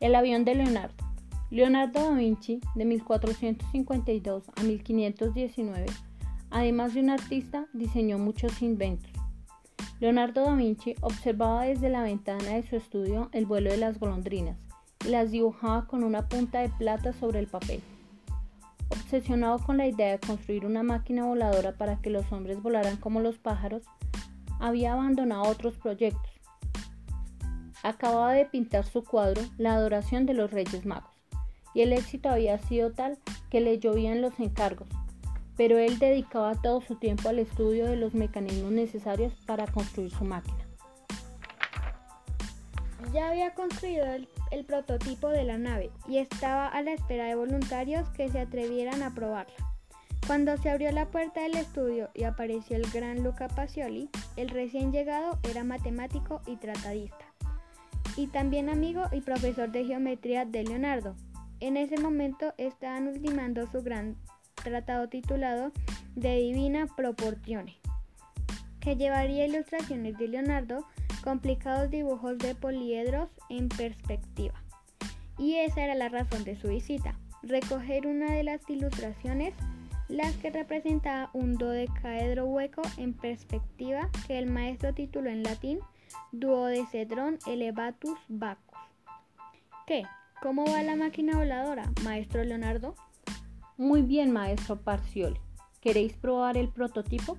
El avión de Leonardo. Leonardo da Vinci, de 1452 a 1519, además de un artista, diseñó muchos inventos. Leonardo da Vinci observaba desde la ventana de su estudio el vuelo de las golondrinas y las dibujaba con una punta de plata sobre el papel. Obsesionado con la idea de construir una máquina voladora para que los hombres volaran como los pájaros, había abandonado otros proyectos acababa de pintar su cuadro La adoración de los Reyes Magos, y el éxito había sido tal que le llovían los encargos, pero él dedicaba todo su tiempo al estudio de los mecanismos necesarios para construir su máquina. Ya había construido el, el, prototipo de la nave y estaba a la espera de voluntarios que se atrevieran a probarla. Cuando se abrió la puerta del estudio y apareció el gran Luca Pacioli, el recién llegado era matemático y tratadista y también amigo y profesor de geometría de Leonardo. En ese momento estaban ultimando su gran tratado titulado De Divina Proportione, que llevaría ilustraciones de Leonardo, complicados dibujos de poliedros en perspectiva. Y esa era la razón de su visita, recoger una de las ilustraciones, las que representaba un dodecaedro hueco en perspectiva que el maestro tituló en latín Duodecedron elevatus vacus. ¿Qué? ¿Cómo va la máquina voladora, maestro Leonardo? Muy bien, maestro Parcioli. ¿Queréis probar el prototipo?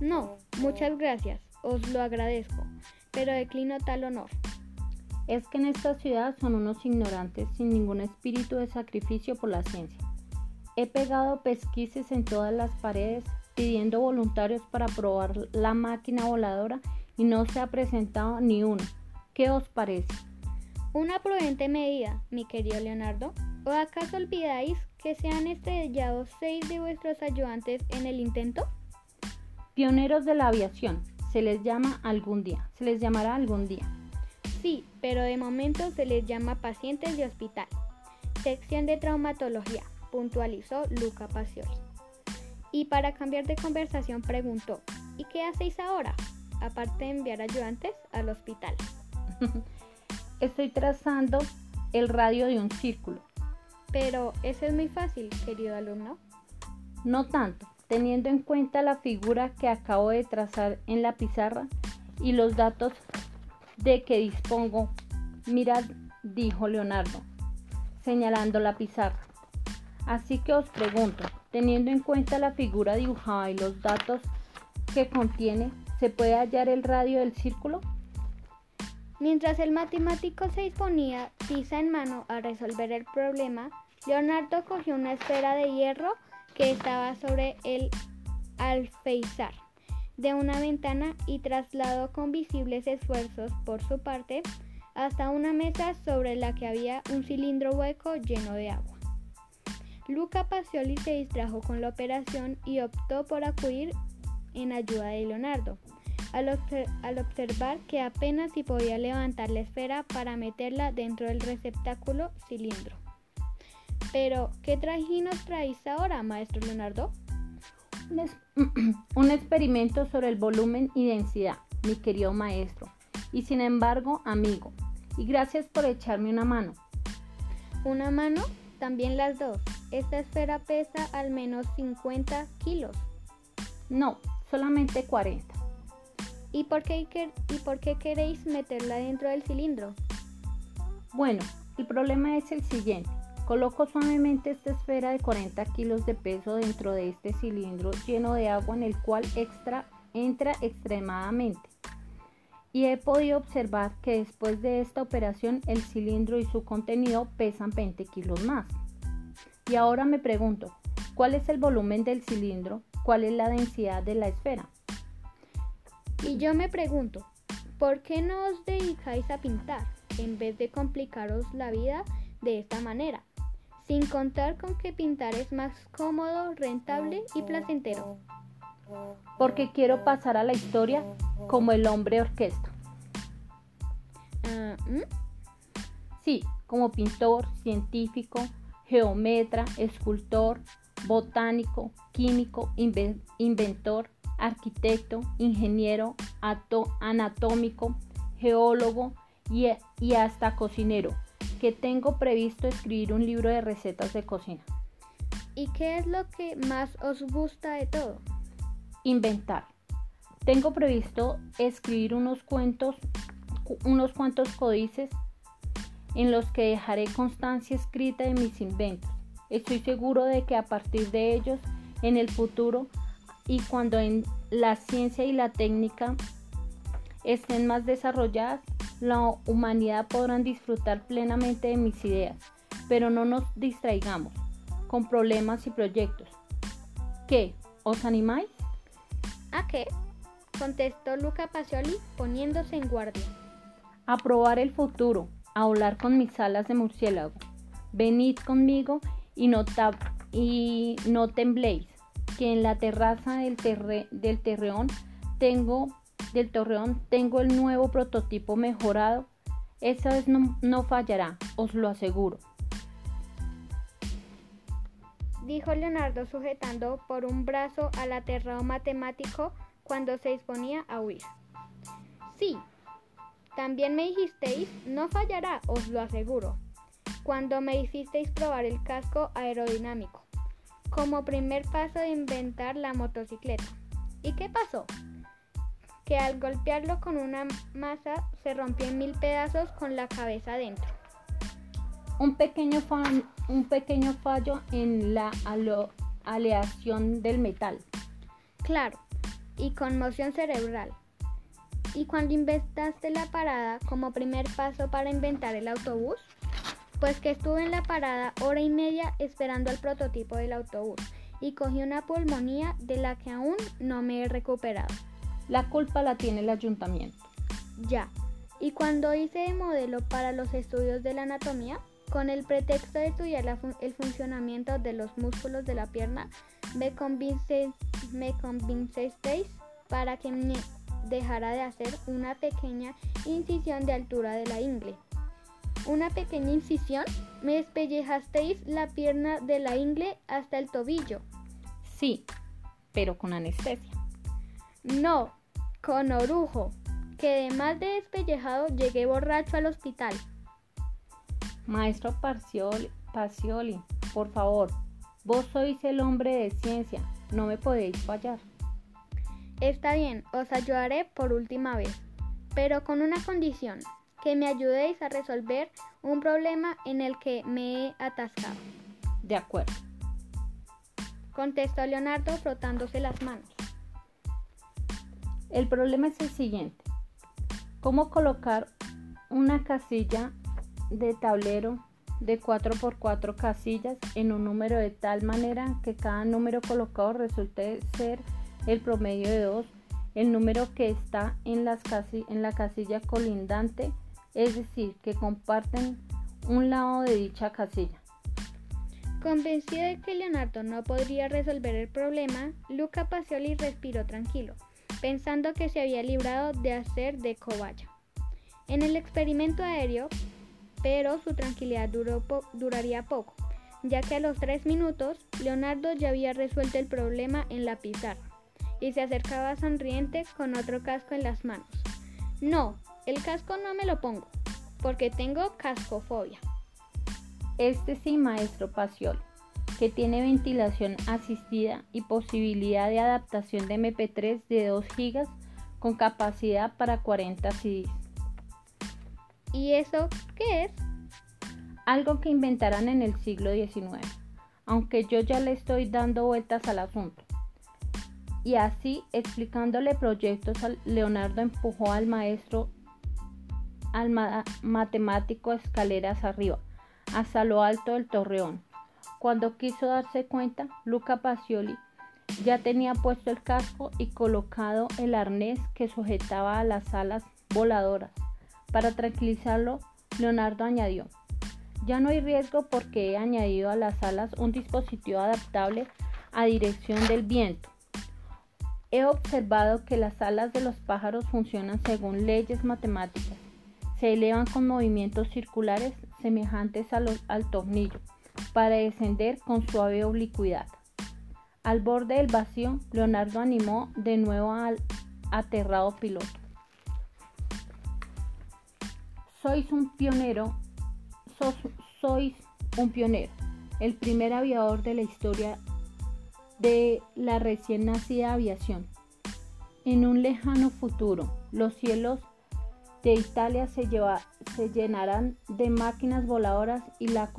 No, muchas gracias, os lo agradezco, pero declino tal honor. Es que en esta ciudad son unos ignorantes sin ningún espíritu de sacrificio por la ciencia. He pegado pesquises en todas las paredes pidiendo voluntarios para probar la máquina voladora y no se ha presentado ni uno. ¿Qué os parece? Una prudente medida, mi querido Leonardo. ¿O acaso olvidáis que se han estrellado seis de vuestros ayudantes en el intento? Pioneros de la aviación, se les llama algún día, se les llamará algún día. Sí, pero de momento se les llama pacientes de hospital. Sección de traumatología, puntualizó Luca Pacioli. Y para cambiar de conversación preguntó, ¿y qué hacéis ahora? Aparte de enviar ayudantes al hospital. Estoy trazando el radio de un círculo. Pero eso es muy fácil, querido alumno. No tanto, teniendo en cuenta la figura que acabo de trazar en la pizarra y los datos de que dispongo. Mirad, dijo Leonardo, señalando la pizarra. Así que os pregunto, teniendo en cuenta la figura dibujada y los datos que contiene, ¿Se puede hallar el radio del círculo? Mientras el matemático se disponía, tiza en mano, a resolver el problema, Leonardo cogió una esfera de hierro que estaba sobre el alféizar de una ventana y trasladó con visibles esfuerzos por su parte hasta una mesa sobre la que había un cilindro hueco lleno de agua. Luca Pacioli se distrajo con la operación y optó por acudir en ayuda de Leonardo al, observar que apenas si podía levantar la esfera para meterla dentro del receptáculo cilindro. Pero, ¿qué trajinos traéis ahora, maestro Leonardo? Un, experimento sobre el volumen y densidad, mi querido maestro, y sin embargo, amigo, y gracias por echarme una mano. ¿Una mano? También las dos. Esta esfera pesa al menos 50 kilos. No, solamente 40. ¿Y por, qué, ¿Y por qué queréis meterla dentro del cilindro? Bueno, el problema es el siguiente. Coloco suavemente esta esfera de 40 kilos de peso dentro de este cilindro lleno de agua en el cual extra, entra extremadamente. Y he podido observar que después de esta operación el cilindro y su contenido pesan 20 kilos más. Y ahora me pregunto, ¿cuál es el volumen del cilindro? ¿Cuál es la densidad de la esfera? Y yo me pregunto, ¿por qué no os dedicáis a pintar en vez de complicaros la vida de esta manera? Sin contar con que pintar es más cómodo, rentable y placentero. Porque quiero pasar a la historia como el hombre orquesta. Ah, ¿mm? Sí, como pintor, científico, geometra, escultor, botánico, químico, inventor, arquitecto, ingeniero, anatómico, geólogo y, hasta cocinero, que tengo previsto escribir un libro de recetas de cocina. ¿Y qué es lo que más os gusta de todo? Inventar. Tengo previsto escribir unos cuentos, unos cuantos códices en los que dejaré constancia escrita de mis inventos. Estoy seguro de que a partir de ellos, en el futuro y cuando en la ciencia y la técnica estén más desarrolladas, la humanidad podrán disfrutar plenamente de mis ideas, pero no nos distraigamos con problemas y proyectos. ¿Qué? ¿Os animáis? ¿A qué? contestó Luca Pacioli poniéndose en guardia. A probar el futuro, a volar con mis alas de murciélago. Venid conmigo y no, y no tembléis, que en la terraza del, terreón tengo del torreón tengo el nuevo prototipo mejorado. Esa vez no, no fallará, os lo aseguro. Dijo Leonardo sujetando por un brazo al aterrado matemático cuando se disponía a huir. Sí, también me dijisteis, no fallará, os lo aseguro, cuando me hicisteis probar el casco aerodinámico, como primer paso de inventar la motocicleta. ¿Y qué pasó? Que al golpearlo con una masa se rompió en mil pedazos con la cabeza adentro. Un pequeño, un pequeño fallo en la aleación del metal. Claro, y conmoción cerebral. ¿Y cuando inventaste la parada como primer paso para inventar el autobús? Pues que estuve en la parada hora y media esperando el prototipo del autobús y cogí una pulmonía de la que aún no me he recuperado. La culpa la tiene el ayuntamiento. Ya. Y cuando hice el modelo para los estudios de la anatomía, con el pretexto de estudiar el funcionamiento de los músculos de la pierna, me, convince, me convincesteis para que me dejara de hacer una pequeña incisión de altura de la ingle. ¿Una pequeña incisión? ¿Me despellejasteis la pierna de la ingle hasta el tobillo? Sí, pero con anestesia. No, con orujo, que además de despellejado llegué borracho al hospital. Maestro Pacioli, por favor, vos sois el hombre de ciencia, no me podéis fallar. Está bien, os ayudaré por última vez, pero con una condición, que me ayudéis a resolver un problema en el que me he atascado. De acuerdo. Contestó Leonardo frotándose las manos. El problema es el siguiente. ¿Cómo colocar una casilla de tablero de 4x4 casillas en un número de tal manera que cada número colocado resulte ser el promedio de 2, el número que está en, las en la casilla colindante, es decir, que comparten un lado de dicha casilla. Convencido de que Leonardo no podría resolver el problema, Luca Pacioli respiró tranquilo, pensando que se había librado de hacer de cobaya. En el experimento aéreo, pero su tranquilidad duraría poco, ya que a los tres minutos Leonardo ya había resuelto el problema en la pizarra y se acercaba sonriente con otro casco en las manos. No, el casco no me lo pongo, porque tengo cascofobia. Este sí, maestro Paciol, que tiene ventilación asistida y posibilidad de adaptación de MP3 de 2 GB con capacidad para 40 CDs. ¿Y eso qué es? Algo que inventarán en el siglo XIX, aunque yo ya le estoy dando vueltas al asunto. Y así, explicándole proyectos, Leonardo empujó al maestro, al matemático escaleras arriba, hasta lo alto del torreón. Cuando quiso darse cuenta, Luca Pacioli ya tenía puesto el casco y colocado el arnés que sujetaba a las alas voladoras. Para tranquilizarlo, Leonardo añadió, ya no hay riesgo porque he añadido a las alas un dispositivo adaptable a dirección del viento. He observado que las alas de los pájaros funcionan según leyes matemáticas. Se elevan con movimientos circulares semejantes al tornillo para descender con suave oblicuidad. Al borde del vacío, Leonardo animó de nuevo al aterrado piloto. Sois un pionero, sois un pionero, el primer aviador de la historia de la recién nacida aviación. En un lejano futuro, los cielos de Italia se, llenarán de máquinas voladoras y la,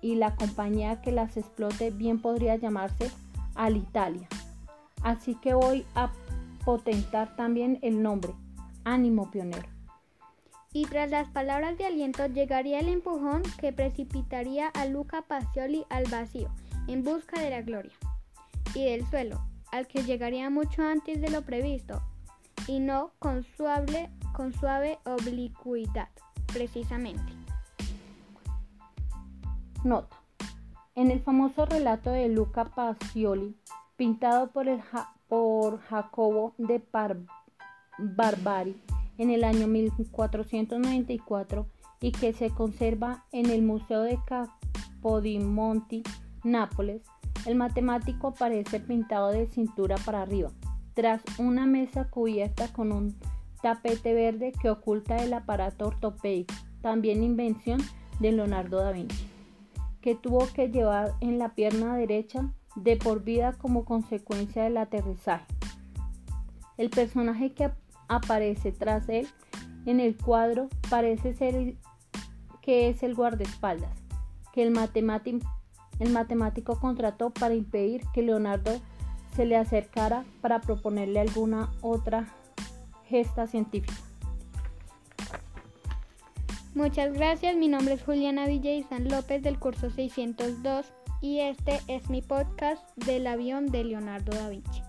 y la compañía que las explote bien podría llamarse Alitalia. Así que voy a potentar también el nombre, Ánimo Pionero. Y tras las palabras de aliento llegaría el empujón que precipitaría a Luca Pacioli al vacío, en busca de la gloria, y del suelo, al que llegaría mucho antes de lo previsto, y no con suave, con suave oblicuidad, precisamente. Nota. En el famoso relato de Luca Pacioli, pintado por, el Jacobo de Barbari en el año 1494 y que se conserva en el Museo de Capodimonti, Nápoles, el matemático aparece pintado de cintura para arriba, tras una mesa cubierta con un tapete verde que oculta el aparato ortopédico, también invención de Leonardo da Vinci, que tuvo que llevar en la pierna derecha de por vida como consecuencia del aterrizaje. El personaje que aparece tras él en el cuadro parece ser que es el guardaespaldas, que el matemático, el matemático contrató para impedir que Leonardo se le acercara para proponerle alguna otra gesta científica. Muchas gracias, mi nombre es Juliana San López del curso 602 y este es mi podcast del avión de Leonardo da Vinci.